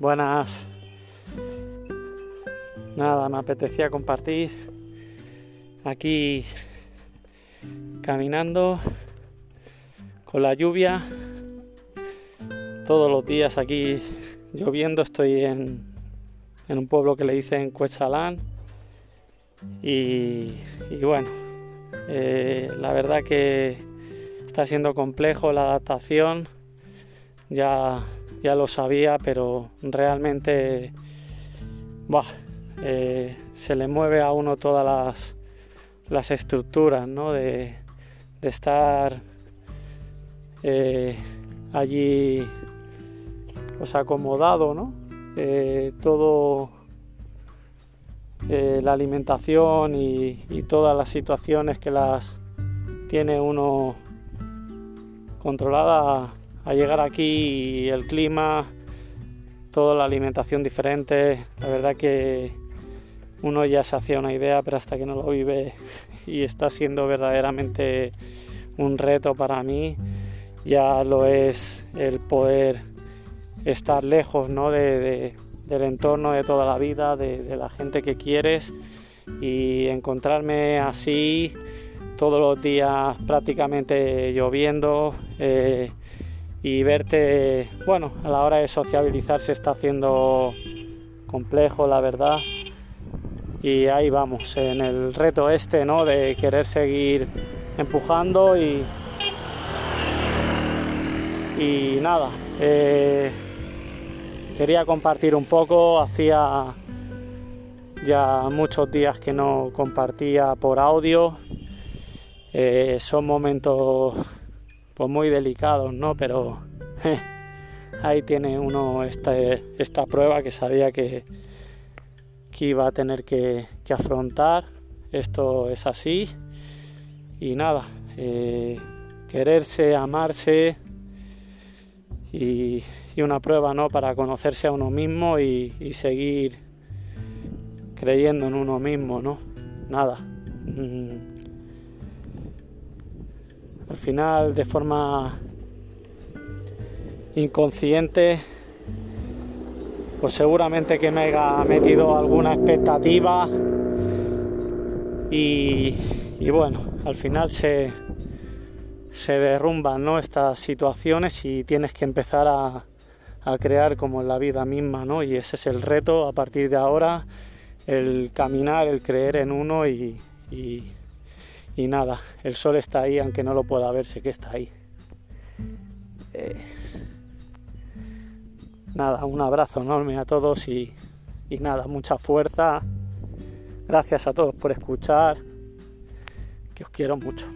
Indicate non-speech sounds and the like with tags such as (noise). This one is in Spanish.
Buenas. Nada, me apetecía compartir aquí caminando con la lluvia. Todos los días aquí lloviendo. Estoy en, un pueblo que le dicen Cuechalán. Y, bueno, eh, la verdad que está siendo complejo la adaptación. Ya ya lo sabía, pero realmente eh, se le mueve a uno todas las, las estructuras ¿no? de, estar eh, allí pues acomodado, ¿no? Eh, todo la alimentación y todas las situaciones que las tiene uno controlada a llegar aquí y el clima, toda la alimentación diferente, la verdad que uno ya se hacía una idea, pero hasta que no lo vive (laughs) y está siendo verdaderamente un reto para mí, ya lo es el poder estar lejos ¿no? de, del entorno de toda la vida, de, la gente que quieres y encontrarme así todos los días prácticamente lloviendo. Eh, y verte, bueno, a la hora de sociabilizar se está haciendo complejo, la verdad. Y ahí vamos, en el reto este, ¿no? De querer seguir empujando y, y nada, eh, quería compartir un poco, hacía ya muchos días que no compartía por audio, eh, son momentos pues muy delicados, ¿no? Pero ahí tiene uno esta, prueba que sabía que, iba a tener que, afrontar. Esto es así. Y nada, eh, quererse, amarse y, una prueba, ¿no? Para conocerse a uno mismo y, y seguir creyendo en uno mismo, ¿no? Nada. Mm, al final de forma inconsciente pues seguramente que me haya metido alguna expectativa y, bueno al final se, se derrumban ¿no? estas situaciones y tienes que empezar a, crear como en la vida misma ¿no? y ese es el reto a partir de ahora el caminar el creer en uno y y nada, el sol está ahí, aunque no lo pueda ver, sé que está ahí. Eh, nada, un abrazo enorme a todos y, y nada, mucha fuerza. Gracias a todos por escuchar, que os quiero mucho.